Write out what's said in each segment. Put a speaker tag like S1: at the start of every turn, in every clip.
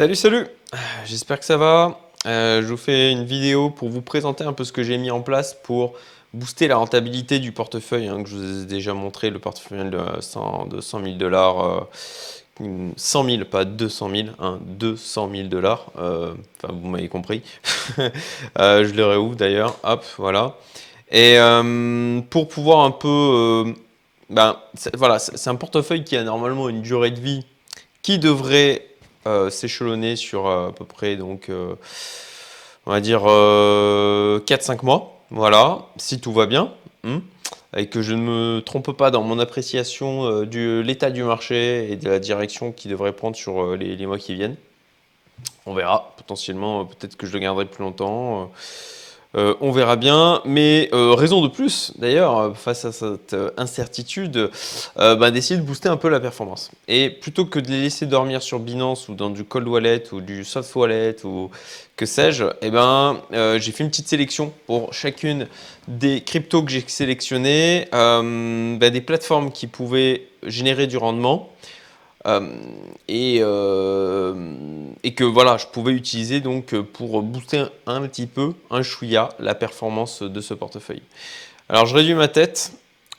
S1: Salut, salut J'espère que ça va. Euh, je vous fais une vidéo pour vous présenter un peu ce que j'ai mis en place pour booster la rentabilité du portefeuille, hein, que je vous ai déjà montré, le portefeuille de 100, 000 dollars, 100 000, pas 200 000, hein, 200 000 dollars, euh, enfin vous m'avez compris, euh, je le réouvre d'ailleurs, hop, voilà. Et pour pouvoir un peu, ben, voilà, c'est un portefeuille qui a normalement une durée de vie qui devrait euh, s'échelonner sur euh, à peu près, donc, euh, on va dire 4-5 mois. Voilà, si tout va bien. Hein, et que je ne me trompe pas dans mon appréciation de l'état du marché et de la direction qu'il devrait prendre sur les, mois qui viennent. On verra, potentiellement, peut-être que je le garderai plus longtemps. Euh, on verra bien, mais euh, raison de plus, d'ailleurs, face à cette euh, incertitude, bah, d'essayer de booster un peu la performance. Et plutôt que de les laisser dormir sur Binance ou dans du cold wallet ou du soft wallet ou que sais-je, eh ben, j'ai fait une petite sélection pour chacune des cryptos que j'ai sélectionnées, bah, des plateformes qui pouvaient générer du rendement. Et, et que voilà, je pouvais utiliser donc pour booster un, petit peu, un chouïa, la performance de ce portefeuille. Alors je réduis ma tête,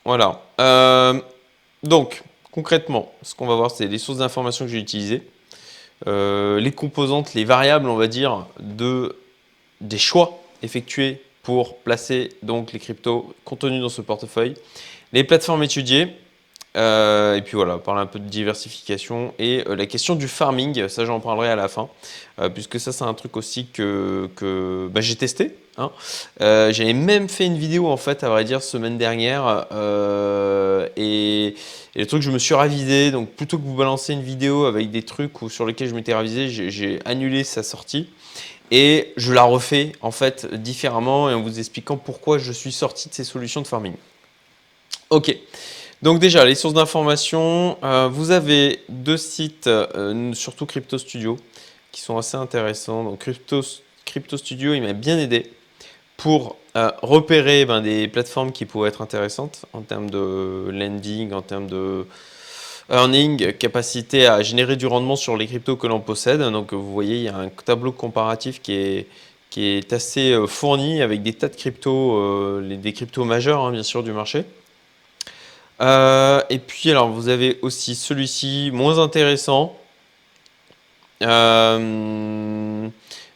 S1: voilà. Euh, donc concrètement, ce qu'on va voir, c'est les sources d'informations que j'ai utilisées, euh, les composantes, les variables, on va dire, de des choix effectués pour placer donc les cryptos contenus dans ce portefeuille, les plateformes étudiées, euh, et puis voilà, parler un peu de diversification et euh, la question du farming, ça j'en parlerai à la fin, euh, puisque ça c'est un truc aussi que, bah, j'ai testé. Hein. J'avais même fait une vidéo en fait, à vrai dire, semaine dernière, et, le truc je me suis ravisé, donc plutôt que vous balancer une vidéo avec des trucs sur lesquels je m'étais ravisé, j'ai annulé sa sortie. Et je la refais en fait différemment et en vous expliquant pourquoi je suis sorti de ces solutions de farming. Ok. Donc déjà, les sources d'information, euh, vous avez deux sites, euh, surtout Crypto Studio, qui sont assez intéressants. Donc Crypto, Studio, il m'a bien aidé pour euh, repérer ben, des plateformes qui pourraient être intéressantes en termes de lending, en termes de earning, capacité à générer du rendement sur les cryptos que l'on possède. Donc vous voyez, il y a un tableau comparatif qui est, qui assez fourni avec des tas de cryptos, des cryptos majeurs hein, bien sûr du marché. Euh, et puis, alors, vous avez aussi celui-ci, moins intéressant, euh,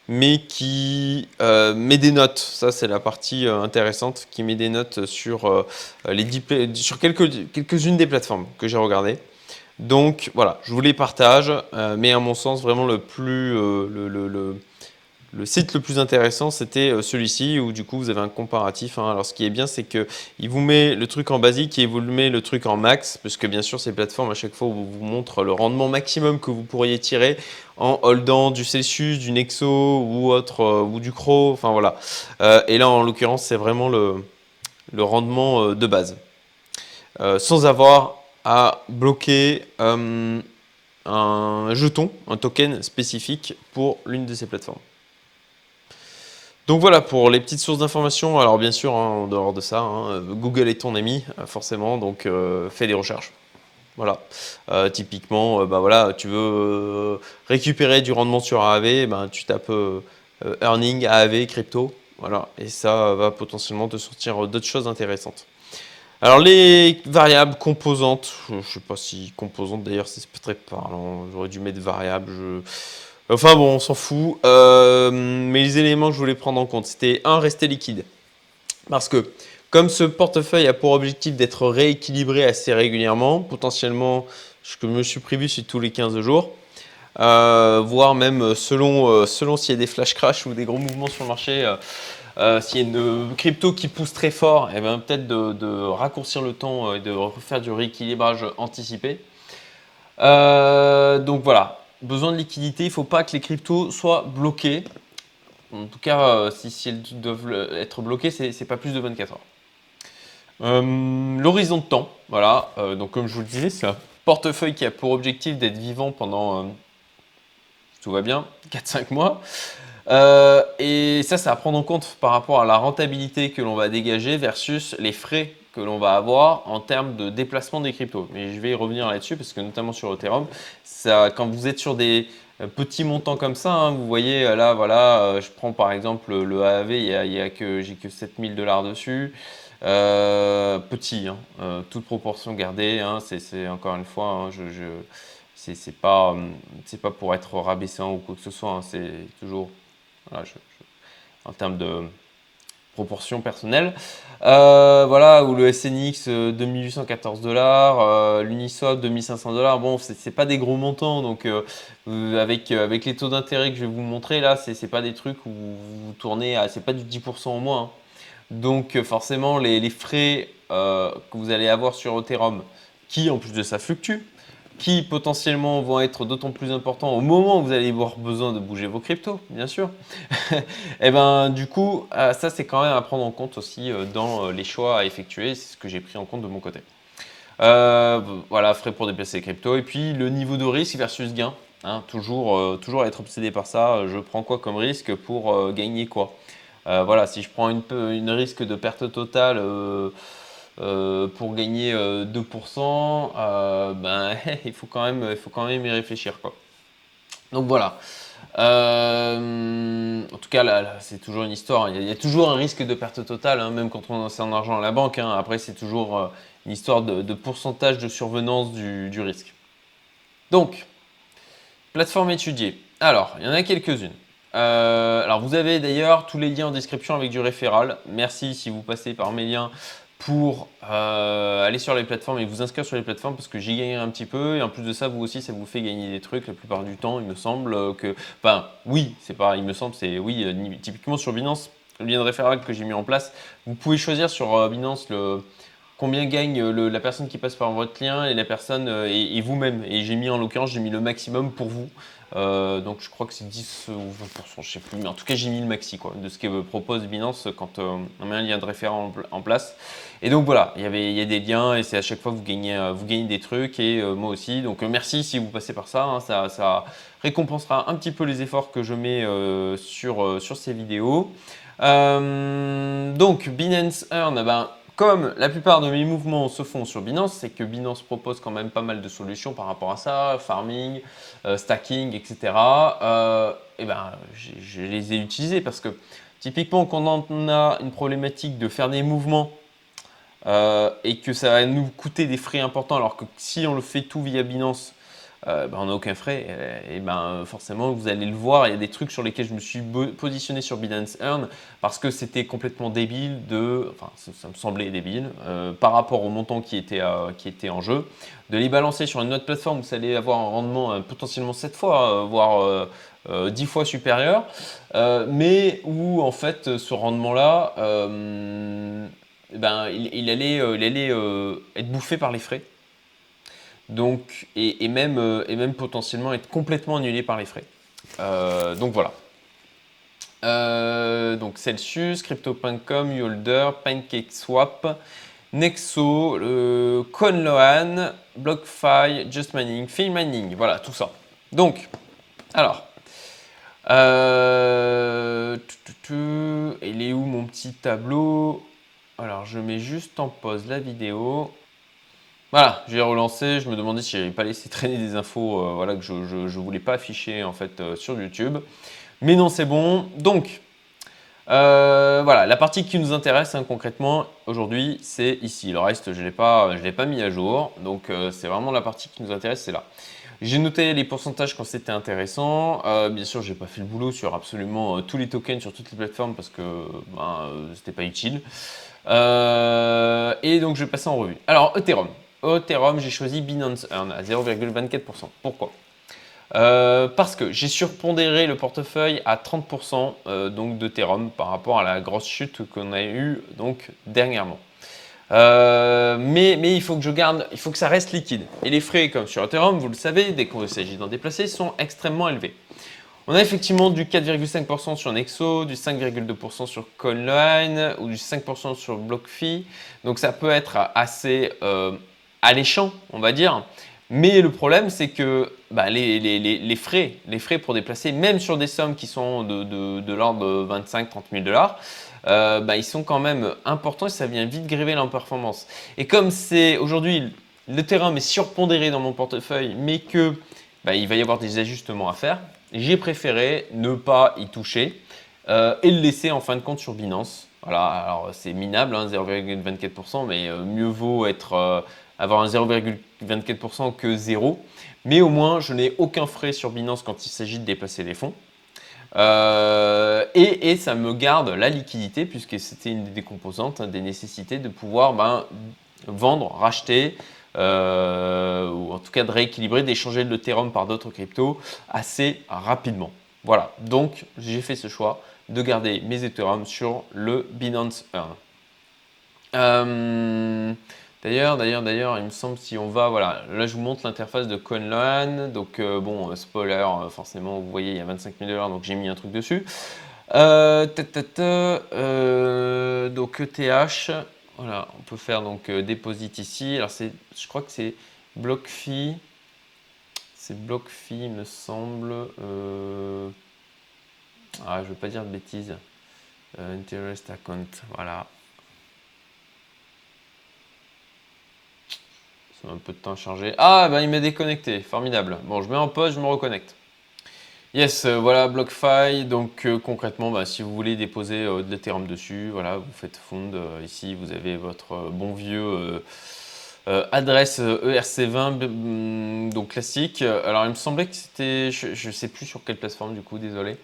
S1: mais qui euh, met des notes. Ça, c'est la partie intéressante, qui met des notes sur, les sur quelques, quelques-unes des plateformes que j'ai regardées. Donc, voilà, je vous les partage, mais à mon sens, vraiment le plus... le site le plus intéressant, c'était euh, celui-ci où du coup vous avez un comparatif. Hein. Alors ce qui est bien, c'est qu'il vous met le truc en basique et il vous met le truc en max, parce que bien sûr ces plateformes à chaque fois vous, montrent le rendement maximum que vous pourriez tirer en holdant du Celsius, du Nexo ou autre euh, ou du Cro. Enfin voilà. Euh, et là en l'occurrence c'est vraiment le, le, rendement de base, sans avoir à bloquer un jeton, un token spécifique pour l'une de ces plateformes. Donc voilà pour les petites sources d'informations. Alors bien sûr, hein, en dehors de ça, hein, Google est ton ami, euh, forcément, donc euh, fais des recherches. Voilà. Euh, typiquement, bah voilà, tu veux récupérer du rendement sur AAV, ben, tu tapes earning, AAV, crypto. Voilà. Et ça va potentiellement te sortir d'autres choses intéressantes. Alors les variables composantes, je ne sais pas si composantes d'ailleurs c'est très parlant, j'aurais dû mettre variables. Enfin bon, on s'en fout. Euh, mais les éléments que je voulais prendre en compte, c'était un, rester liquide. Parce que comme ce portefeuille a pour objectif d'être rééquilibré assez régulièrement, potentiellement, ce que je me suis prévu, c'est tous les 15 jours, euh, voire même selon, euh, selon s'il y a des flash crash ou des gros mouvements sur le marché, s'il y a une crypto qui pousse très fort, et eh bien peut-être de, de, raccourcir le temps et de refaire du rééquilibrage anticipé. donc voilà, besoin de liquidité, il ne faut pas que les cryptos soient bloqués. En tout cas, euh, si, elles doivent être bloquées, ce n'est pas plus de 24 heures. Euh, l'horizon de temps, voilà, euh, donc comme je vous le disais, c'est un portefeuille qui a pour objectif d'être vivant pendant, tout va bien, 4-5 mois. et ça, c'est à prendre en compte par rapport à la rentabilité que l'on va dégager versus les frais que l'on va avoir en termes de déplacement des cryptos. Mais je vais revenir là-dessus parce que notamment sur Ethereum, ça, quand vous êtes sur des, petit montant comme ça. Hein. vous voyez, là, voilà, je prends par exemple le AAV, il y a, que j'ai que 7000 dollars dessus. petit, hein, toute proportion gardée. Hein. c'est encore une fois, je, je c'est pas, c'est pas pour être rabaissant ou quoi que ce soit. c'est toujours, en termes de proportion personnelle. Euh, voilà, ou le SNX 2814 euh, dollars, euh, l'Uniswap 2500 dollars. Bon, c'est pas des gros montants, donc avec, avec les taux d'intérêt que je vais vous montrer là, c'est pas des trucs où vous tournez à, c'est pas du 10% au moins. Hein. Donc forcément, les, les frais que vous allez avoir sur Ethereum, qui en plus de ça fluctuent, qui potentiellement vont être d'autant plus importants au moment où vous allez avoir besoin de bouger vos cryptos, bien sûr. et eh ben du coup, euh, ça c'est quand même à prendre en compte aussi euh, dans euh, les choix à effectuer, c'est ce que j'ai pris en compte de mon côté. voilà, frais pour déplacer les cryptos et puis le niveau de risque versus gain. Hein, toujours, toujours être obsédé par ça. Je prends quoi comme risque pour gagner quoi? Voilà, si je prends une, une risque de perte totale euh, pour gagner 2%, euh, euh, ben, il, faut quand même, il faut quand même y réfléchir. Quoi. Donc voilà. en tout cas, là, c'est toujours une histoire. Il y, a, toujours un risque de perte totale, hein, même quand on a son argent à la banque. Hein. Après, c'est toujours une histoire de, pourcentage de survenance du, risque. Donc, plateforme étudiée. Alors, il y en a quelques-unes. alors, vous avez d'ailleurs tous les liens en description avec du référal. Merci si vous passez par mes liens pour euh, aller sur les plateformes et vous inscrire sur les plateformes parce que j'y gagne un petit peu et en plus de ça vous aussi ça vous fait gagner des trucs la plupart du temps il me semble que enfin oui c'est pas il me semble c'est oui euh, typiquement sur Binance le lien de référent que j'ai mis en place. Vous pouvez choisir sur euh, Binance le combien gagne la personne qui passe par votre lien et la personne et, vous-même et j'ai mis en l'occurrence j'ai mis le maximum pour vous donc je crois que c'est 10 ou 20%, je sais plus, mais en tout cas j'ai mis le maxi quoi, de ce que propose Binance quand on met un lien de référent en place. Et donc voilà, il y, il y a des liens et c'est à chaque fois vous gagnez, euh, vous gagnez des trucs et euh, moi aussi. Donc euh, merci si vous passez par ça, hein, ça, ça, récompensera un petit peu les efforts que je mets sur, sur ces vidéos. donc Binance Earn, eh ben, comme la plupart de mes mouvements se font sur Binance, c'est que Binance propose quand même pas mal de solutions par rapport à ça, farming, stacking, etc. et eh ben, je les ai utilisés parce que typiquement quand on a une problématique de faire des mouvements euh, et que ça va nous coûter des frais importants, alors que si on le fait tout via Binance, euh, ben, on n'a aucun frais. Et, ben forcément, vous allez le voir, il y a des trucs sur lesquels je me suis positionné sur Binance Earn parce que c'était complètement débile de, enfin ça, me semblait débile euh, par rapport au montant qui était, qui était en jeu, de les balancer sur une autre plateforme où vous allez avoir un rendement potentiellement 7 fois, voire 10 fois supérieur, mais où en fait ce rendement-là ben, il, allait, euh, il allait euh, être bouffé par les frais. Donc, et, même, euh, et même potentiellement être complètement annulé par les frais. donc voilà. donc Celsius, Crypto.com, Yolder, PancakeSwap, Nexo, Conloan, BlockFi, Just Mining, Mining, voilà tout ça. Donc, alors, il est où mon petit tableau? Alors, je mets juste en pause la vidéo. Voilà, j'ai relancé. Je me demandais si j'avais pas laissé traîner des infos euh, voilà, que je ne voulais pas afficher en fait euh, sur YouTube. Mais non, c'est bon. Donc, euh, voilà, la partie qui nous intéresse hein, concrètement aujourd'hui, c'est ici. Le reste, je ne l'ai pas, pas mis à jour. Donc, c'est vraiment la partie qui nous intéresse, c'est là. J'ai noté les pourcentages quand c'était intéressant. bien sûr, je n'ai pas fait le boulot sur absolument tous les tokens sur toutes les plateformes parce que ben, c'était pas utile. Euh, et donc, je vais passer en revue. Alors, Ethereum. Ethereum, j'ai choisi Binance Earn à 0,24%. Pourquoi? Euh, parce que j'ai surpondéré le portefeuille à 30% euh, donc d'Ethereum par rapport à la grosse chute qu'on a eue donc dernièrement. mais, mais il faut que je garde, il faut que ça reste liquide. Et les frais, comme sur Ethereum, vous le savez, dès qu'il s'agit d'en déplacer, sont extrêmement élevés. On a effectivement du 4,5% sur Nexo, du 5,2% sur Coinline ou du 5% sur BlockFi. Donc ça peut être assez euh, alléchant, on va dire. Mais le problème, c'est que bah, les, frais, les frais pour déplacer, même sur des sommes qui sont de, l'ordre de 25-30 000 dollars, euh, bah, ils sont quand même importants et ça vient vite gréver leur performance. Et comme c'est aujourd'hui, le terrain est surpondéré dans mon portefeuille, mais que bah, il va y avoir des ajustements à faire. J'ai préféré ne pas y toucher euh, et le laisser en fin de compte sur Binance. Voilà, alors c'est minable, 0,24%, hein, mais mieux vaut être, avoir un 0,24% que 0. Mais au moins, je n'ai aucun frais sur Binance quand il s'agit de déplacer les fonds. Euh, et, ça me garde la liquidité, puisque c'était une des composantes, hein, des nécessités de pouvoir ben, vendre, racheter, euh, ou en tout cas de rééquilibrer, d'échanger le Ethereum par d'autres cryptos assez rapidement. Voilà, donc j'ai fait ce choix de garder mes Ethereum sur le Binance Earn. D'ailleurs, d'ailleurs, d'ailleurs, il me semble si on va, voilà, là je vous montre l'interface de CoinLoan. Donc euh, bon, euh, spoiler, euh, forcément, vous voyez, il y a 25 000 dollars, donc j'ai mis un truc dessus. donc ETH, voilà, on peut faire donc déposit ici. Alors c'est, je crois que c'est BlockFi. C'est BlockFi, me semble. Ah, je veux pas dire de bêtises. interest account, voilà. Un peu de temps à charger. Ah, ben il m'est déconnecté. Formidable. Bon, je mets en pause, je me reconnecte. Yes, euh, voilà BlockFi. Donc euh, concrètement, bah, si vous voulez déposer euh, de l'Ethereum dessus, voilà, vous faites fond. ici, vous avez votre bon vieux adresse ERC20, mm, donc classique. Alors il me semblait que c'était, je ne sais plus sur quelle plateforme du coup, désolé.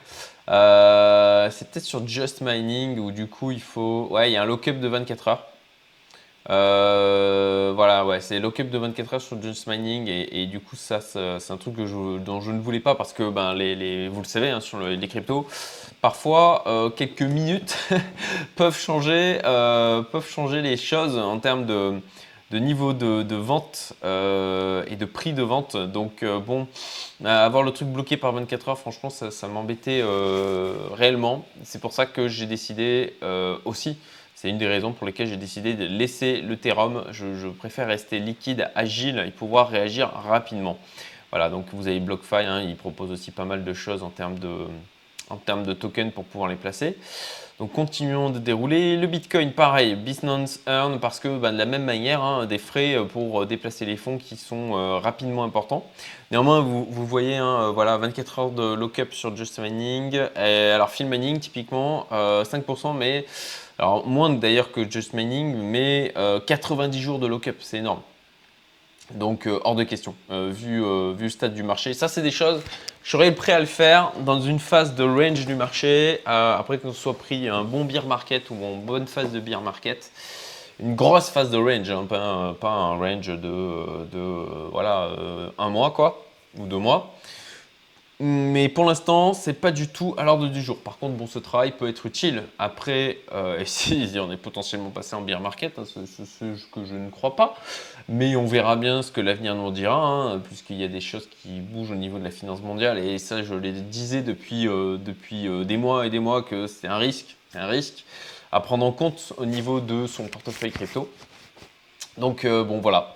S1: c'est peut-être sur Just Mining où du coup il faut, ouais, il y a un lock-up de 24 heures. Euh, voilà, ouais, c'est lockup de 24 heures sur Just Mining et, du coup ça, c'est un truc dont je ne voulais pas parce que ben, les, vous le savez hein, sur les cryptos, parfois euh, quelques minutes peuvent changer, euh, peuvent changer les choses en termes de, niveau de, vente et de prix de vente. Donc bon, avoir le truc bloqué par 24 heures, franchement, ça m'embêtait réellement. C'est pour ça que j'ai décidé aussi c'est une des raisons pour lesquelles j'ai décidé de laisser le Therum. Je, préfère rester liquide, agile et pouvoir réagir rapidement. Voilà, donc vous avez BlockFi, hein, il propose aussi pas mal de choses en termes de, en termes de tokens pour pouvoir les placer. Donc continuons de dérouler. Le Bitcoin, pareil, Binance Earn, parce que bah, de la même manière, hein, des frais pour déplacer les fonds qui sont euh, rapidement importants. Néanmoins, vous, voyez, hein, euh, voilà, 24 heures de lock-up sur Just Mining. alors, Field Mining, typiquement, 5%, euh, mais alors, moins d'ailleurs que Just Mining, mais 90 euh, jours de lock-up, c'est énorme. Donc, euh, hors de question, euh, vu, vu, le stade du marché. Ça, c'est des choses, je serais prêt à le faire dans une phase de range du marché, après qu'on soit pris un bon beer market ou une bonne phase de beer market. Une grosse phase de range, hein, pas, un, range de, de voilà, un mois quoi, ou deux mois. Mais pour l'instant, c'est pas du tout à l'ordre du jour. Par contre, bon, ce travail peut être utile. Après, euh, on est potentiellement passé en beer market, hein, ce, que je ne crois pas. Mais on verra bien ce que l'avenir nous dira, hein, puisqu'il y a des choses qui bougent au niveau de la finance mondiale. Et ça, je le disais depuis, euh, depuis euh, des mois et des mois que c'est un risque, un risque à prendre en compte au niveau de son portefeuille crypto. Donc, bon, voilà.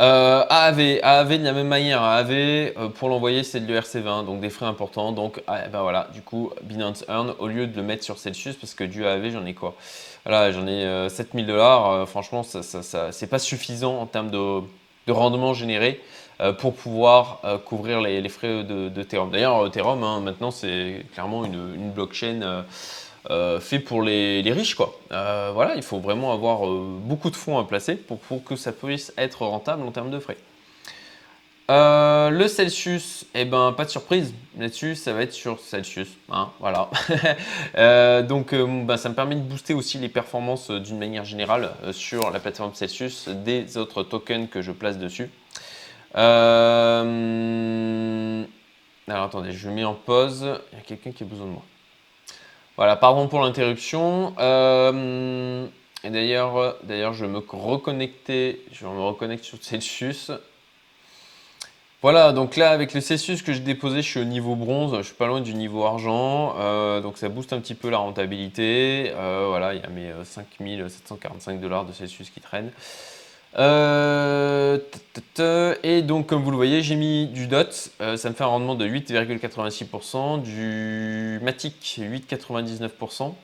S1: Euh, AAV, AAV de la même manière, AAV euh, pour l'envoyer c'est de l'ERC20, donc des frais importants. Donc ah, ben voilà, du coup Binance Earn au lieu de le mettre sur Celsius parce que du AAV j'en ai quoi? Voilà, j'en ai 7000 euh, dollars. franchement, ça, c'est pas suffisant en termes de, rendement généré pour pouvoir couvrir les, frais de, de. D'ailleurs, Ethereum hein, maintenant c'est clairement une blockchain euh, fait pour les, riches. Quoi. Euh, voilà, il faut vraiment avoir euh, beaucoup de fonds à placer pour, que ça puisse être rentable en termes de frais. le Celsius, eh ben, pas de surprise là-dessus, ça va être sur Celsius. Hein, voilà. donc, bah, ça me permet de booster aussi les performances d'une manière générale sur la plateforme Celsius des autres tokens que je place dessus. Alors, attendez, je mets en pause. Il y a quelqu'un qui a besoin de moi. Voilà, pardon pour l'interruption. Euh, et d'ailleurs, d'ailleurs, je vais me reconnecter, je me reconnecter sur Celsius. Voilà, donc là, avec le Celsius que j'ai déposé, je suis au niveau bronze, je suis pas loin du niveau argent, euh, donc ça booste un petit peu la rentabilité. Euh, voilà, il y a mes 5745 dollars de Celsius qui traînent. Euh, et donc, comme vous le voyez, j'ai mis du DOT, euh, ça me fait un rendement de 8,86%, du Matic 8,99%.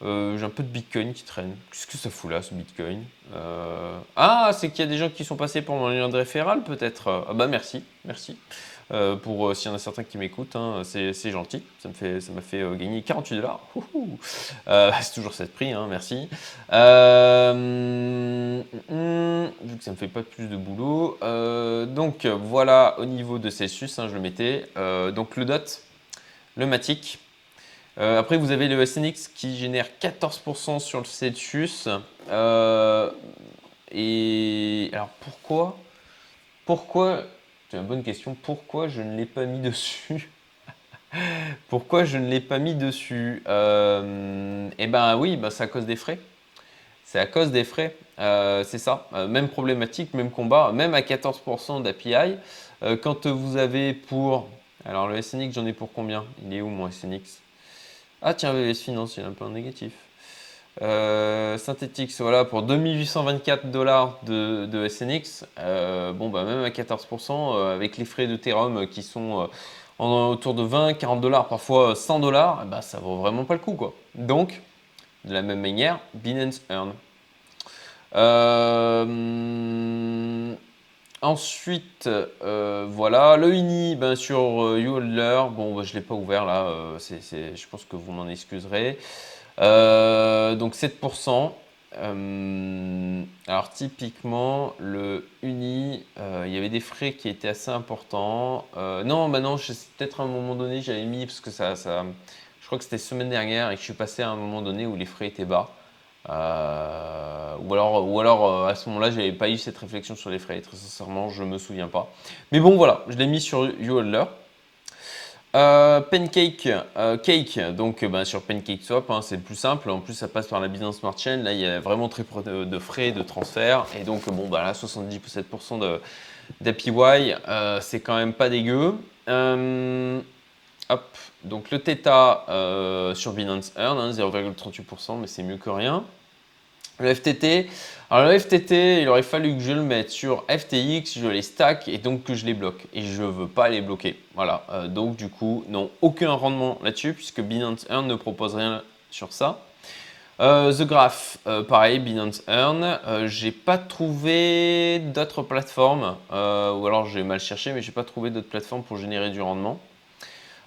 S1: Euh, j'ai un peu de Bitcoin qui traîne. Qu'est-ce que ça fout là, ce Bitcoin? Ah, c'est qu'il y a des gens qui sont passés pour mon lien de référal, peut-être Ah bah merci, merci. Euh, pour s'il y en a certains qui m'écoutent, hein, c'est gentil. Ça m'a fait, ça fait gagner 48 dollars. c'est toujours cette prix, hein, merci. vu que ça me fait pas plus de boulot. donc voilà au niveau de Celsius, hein, je le mettais. donc le DOT, le Matic. après, vous avez le SNX qui génère 14% sur le Celsius. et alors pourquoi pourquoi, c'est une bonne question, pourquoi je ne l'ai pas mis dessus Pourquoi je ne l'ai pas mis dessus euh, Eh ben oui, ben, c'est à cause des frais. C'est à cause des frais, euh, c'est ça. Euh, même problématique, même combat, même à 14% d'API. quand vous avez pour... Alors le SNX, j'en ai pour combien? Il est où mon SNX Ah tiens, VVS Finance, il est un peu en négatif. Euh, Synthetix, voilà, pour 2824 dollars de, SNX, euh, bon, bah, même à 14%, euh, avec les frais de Therum qui sont autour de 20, 40 dollars, parfois 100 dollars, bah, ça vaut vraiment pas le coup, quoi. Donc, de la même manière, Binance Earn. Ensuite, voilà, le Uni ben, sur YouHodler, bon, bah, je ne l'ai pas ouvert là, je pense que vous m'en excuserez. Euh, donc 7%. Euh, alors typiquement, le Uni, euh, il y avait des frais qui étaient assez importants. non, bah non, peut-être à un moment donné, j'avais mis, parce que ça, je crois que c'était semaine dernière et que je suis passé à un moment donné où les frais étaient bas. ou alors, ou alors à ce moment-là, j'avais pas eu cette réflexion sur les frais. Très sincèrement, je me souviens pas. Mais bon, voilà, je l'ai mis sur YouHodler. Euh, pancake, euh, Cake, donc euh, ben, sur Pancake Swap, hein, c'est le plus simple. En plus, ça passe par la Binance Smart Chain. Là, il y a vraiment très peu de, frais de transfert. Et donc, bon, bah, là, 77% d'APY, c'est quand même pas dégueu. hop, donc le Theta sur Binance Earn, 0,38%, hein, mais c'est mieux que rien. Le FTT, alors le FTT, il aurait fallu que je le mette sur FTX, je les stack et donc que je les bloque. Et je ne veux pas les bloquer. Voilà, euh, donc du coup, non, aucun rendement là-dessus puisque Binance Earn ne propose rien sur ça. Euh, The Graph, euh, pareil, Binance Earn. j'ai pas trouvé d'autres plateformes, ou alors j'ai mal cherché, mais j'ai pas trouvé d'autres plateformes pour générer du rendement.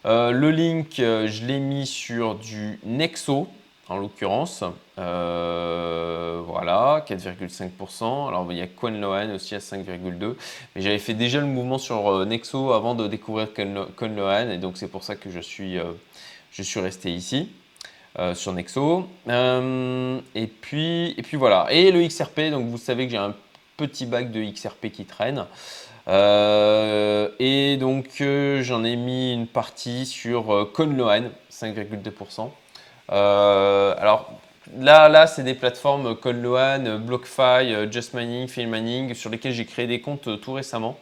S1: le link, je l'ai mis sur du Nexo en l'occurrence. Euh, voilà, 4,5%. Alors il y a CoinLoan aussi à 5,2%. Mais j'avais fait déjà le mouvement sur euh, Nexo avant de découvrir CoinLoan et donc c'est pour ça que je suis, euh, resté ici. sur Nexo. et, puis, et puis voilà. Et le XRP, donc vous savez que j'ai un petit bac de XRP qui traîne. et donc j'en ai mis une partie sur CoinLoan, 5,2%. Euh, alors là, là c'est des plateformes CodeLoan, BlockFi, euh, Just Mining, sur lesquelles j'ai créé des comptes euh, tout récemment.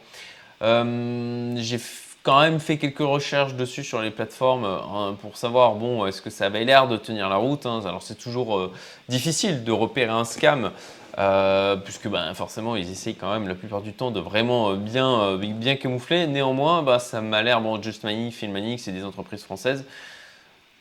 S1: j'ai quand même fait quelques recherches dessus sur les plateformes hein, pour savoir bon est-ce que ça avait l'air de tenir la route. Hein. Alors c'est toujours difficile de repérer un scam puisque ben, forcément ils essayent quand même la plupart du temps de vraiment bien, bien camoufler. Néanmoins, bah, ça m'a l'air bon Just Mining, c'est des entreprises françaises.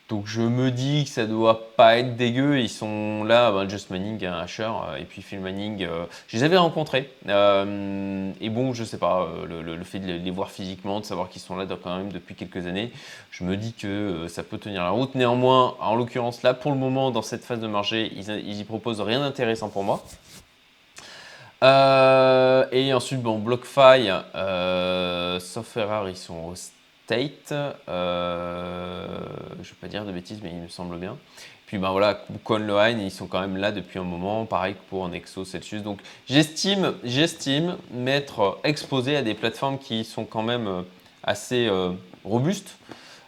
S1: Donc je me dis que ça doit pas être dégueu. Ils sont là, ben, Just Manning, Asher, euh, et puis Phil Manning. Euh, je les avais rencontrés. Euh, et bon, je sais pas, le, fait de les voir physiquement, de savoir qu'ils sont là quand même depuis quelques années, je me dis que ça peut tenir la route. Néanmoins, en l'occurrence là, pour le moment, dans cette phase de marché, ils, ils y proposent rien d'intéressant pour moi. et ensuite, bon, BlockFi, sauf erreur, ils sont au Euh, je ne vais pas dire de bêtises, mais il me semble bien. Puis ben voilà, CoinLoan, ils sont quand même là depuis un moment, pareil que pour Nexo, Celsius. Donc j'estime, j'estime m'être exposé à des plateformes qui sont quand même euh, assez euh, robustes,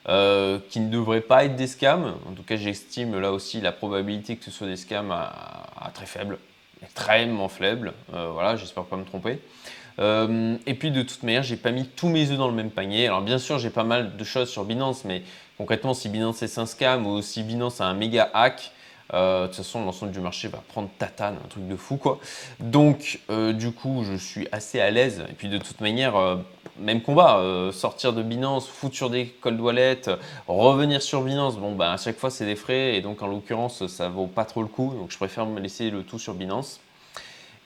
S1: qui ne devraient pas être des scams. En tout cas, j'estime là aussi la probabilité que ce soit des scams à, très faible, extrêmement faible. voilà, j'espère pas me tromper. Euh, et puis de toute manière, j'ai pas mis tous mes œufs dans le même panier. Alors bien sûr, j'ai pas mal de choses sur Binance, mais concrètement, si Binance est un scam ou si Binance a un méga hack, euh, de toute façon, l'ensemble du marché va prendre tatane, un truc de fou quoi. Donc, euh, du coup, je suis assez à l'aise. Et puis, de toute manière, même combat, sortir de Binance, foutre sur des cold wallets, revenir sur Binance, bon, bah, à chaque fois, c'est des frais. Et donc, en l'occurrence, ça vaut pas trop le coup. Donc, je préfère me laisser le tout sur Binance.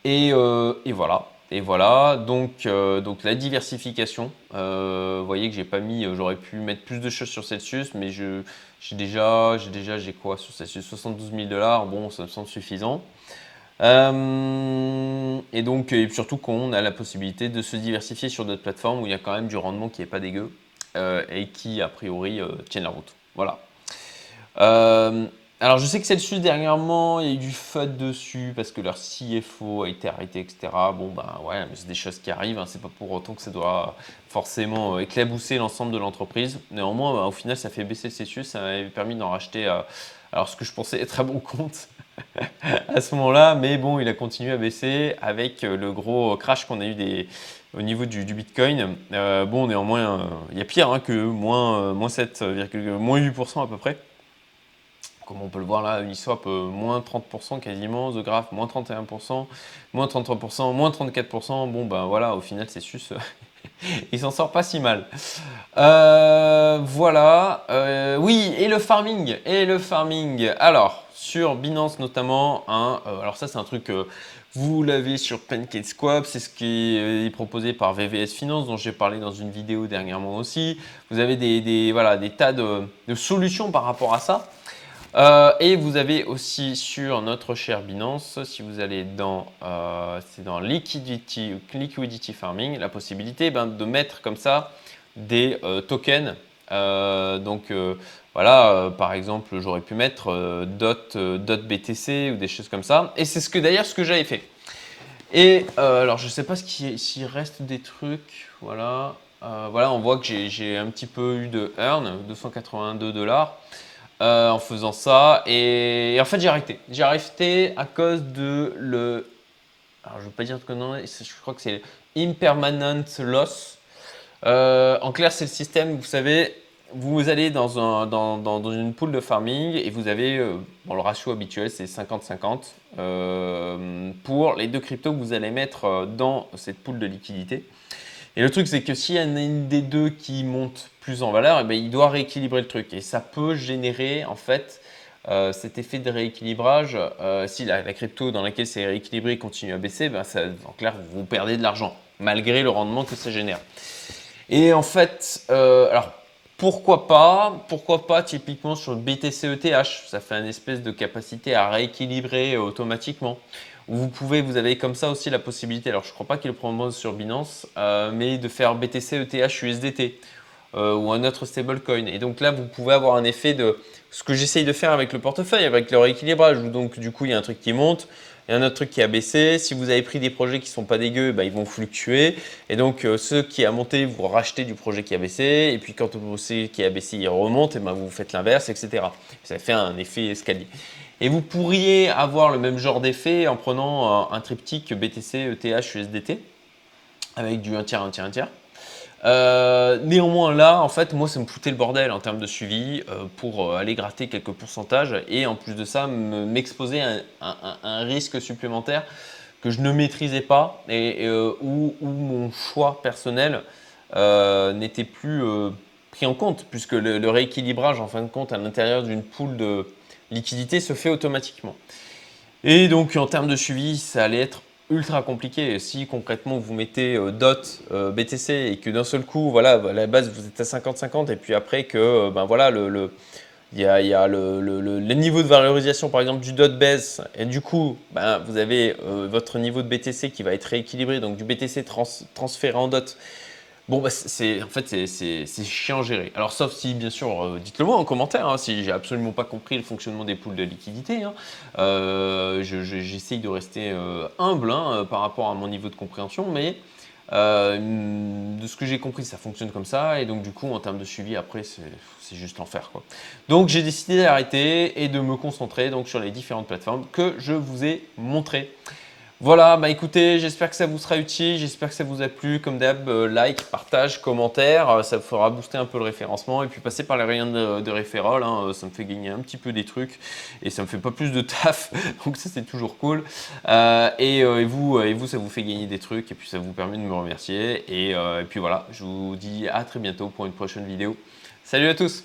S1: Et, et voilà. Et voilà, donc, donc la diversification. vous voyez que j'ai pas mis, j'aurais pu mettre plus de choses sur Celsius, mais j'ai déjà, j'ai déjà, j'ai quoi sur Celsius? 72 000 dollars. Bon, ça me semble suffisant. Euh, et donc, et surtout qu'on a la possibilité de se diversifier sur d'autres plateformes où il y a quand même du rendement qui n'est pas dégueu euh, et qui, a priori, euh, tiennent la route. Voilà. Alors, je sais que Celsius, dernièrement, il y a eu du FUD dessus parce que leur CFO a été arrêté, etc. Bon, ben ouais, mais c'est des choses qui arrivent. Hein. c'est pas pour autant que ça doit forcément éclabousser l'ensemble de l'entreprise. Néanmoins, ben, au final, ça fait baisser le Celsius. Ça m'a permis d'en racheter, alors ce que je pensais être un bon compte à ce moment-là, mais bon, il a continué à baisser avec euh, le gros crash qu'on a eu au niveau du, Bitcoin. Euh, bon, néanmoins, euh, il y a pire hein, que moins, moins 7, moins 8% à peu près. Comme on peut le voir là, Uniswap, moins 30% quasiment, The Graph, moins 31%, moins 33%, moins 34%. Bon, ben voilà, au final, c'est sus. il s'en sort pas si mal. voilà. oui, et le farming. Et le farming. Alors, sur Binance notamment. Hein, euh, alors ça c'est un truc, euh, vous l'avez sur PancakeSwap, c'est ce qui est proposé par VVS Finance dont j'ai parlé dans une vidéo dernièrement aussi. Vous avez des, voilà, des tas de, solutions par rapport à ça. Euh, et vous avez aussi sur notre cher Binance, si vous allez dans, c'est dans liquidity, liquidity Farming, la possibilité ben, de mettre comme ça des tokens. donc voilà, euh, par exemple, j'aurais pu mettre euh, dot, euh, dot, BTC ou des choses comme ça. Et c'est ce que d'ailleurs ce que j'avais fait. Et alors, je ne sais pas s'il reste des trucs. Voilà, voilà on voit que j'ai un petit peu eu de earn, 282 dollars. En faisant ça. Et, en fait, j'ai arrêté. J'ai arrêté à cause de le. Alors, je ne veux pas dire que non, je crois que c'est impermanent loss. en clair, c'est le système, vous savez, vous allez dans, un, dans, dans, une pool de farming et vous avez, euh, le ratio habituel c'est 50-50 euh, pour les deux cryptos que vous allez mettre euh, dans cette pool de liquidité. Et le truc c'est que s'il y en a une des deux qui monte plus en valeur, eh bien, il doit rééquilibrer le truc et ça peut générer en fait cet effet de rééquilibrage. si la, crypto dans laquelle c'est rééquilibré continue à baisser, ben en clair vous perdez de l'argent malgré le rendement que ça génère. Et en fait, alors pourquoi pas Pourquoi pas typiquement sur le BTC-ETH Ça fait une espèce de capacité à rééquilibrer automatiquement. Vous pouvez, vous avez comme ça aussi la possibilité, alors je ne crois pas qu'il le propose sur Binance, euh, mais de faire BTC, ETH, USDT ou un autre stablecoin. Et donc là, vous pouvez avoir un effet de ce que j'essaye de faire avec le portefeuille, avec le rééquilibrage, où donc du coup il y a un truc qui monte, il y a un autre truc qui a baissé. Si vous avez pris des projets qui ne sont pas dégueux, bah, ils vont fluctuer. Et donc, euh, ceux qui a monté, vous rachetez du projet qui a baissé. Et puis, quand vous qui a baissé, il remonte, et ben, vous faites l'inverse, etc. Ça fait un effet escalier. Et vous pourriez avoir le même genre d'effet en prenant un triptyque BTC, ETH, USDT avec du 1 tiers, 1 tiers, 1 tiers. Euh, néanmoins, là, en fait, moi, ça me foutait le bordel en termes de suivi euh, pour euh, aller gratter quelques pourcentages et en plus de ça, m'exposer à un, risque supplémentaire que je ne maîtrisais pas et, où, mon choix personnel n'était plus pris en compte puisque le, le, rééquilibrage, en fin de compte, à l'intérieur d'une poule de liquidité se fait automatiquement. Et donc, en termes de suivi, ça allait être ultra compliqué. Si concrètement vous mettez euh, DOT, euh, BTC et que d'un seul coup, voilà, à la base vous êtes à 50-50 et puis après que euh, ben voilà, il y a, le, niveau de valorisation par exemple du DOT baisse et du coup ben, vous avez votre niveau de BTC qui va être rééquilibré, donc du BTC transféré en DOT Bon, bah, c'est en fait c'est chiant à gérer. Alors sauf si bien sûr, euh, dites-le moi en commentaire hein, si j'ai absolument pas compris le fonctionnement des poules de liquidité. Hein. Euh, j'essaye de rester euh, humble hein, par rapport à mon niveau de compréhension, mais de ce que j'ai compris, ça fonctionne comme ça, et donc du coup en termes de suivi après c'est juste l'enfer. Donc j'ai décidé d'arrêter et de me concentrer donc sur les différentes plateformes que je vous ai montrées. Voilà, bah écoutez, j'espère que ça vous sera utile, j'espère que ça vous a plu. Comme d'hab, euh, like, partage, commentaire, euh, ça fera booster un peu le référencement. Et puis passer par les rayons de, de hein, euh, ça me fait gagner un petit peu des trucs et ça me fait pas plus de taf, donc ça c'est toujours cool. et, vous, et vous, ça vous fait gagner des trucs et puis ça vous permet de me remercier. et puis voilà, je vous dis à très bientôt pour une prochaine vidéo. Salut à tous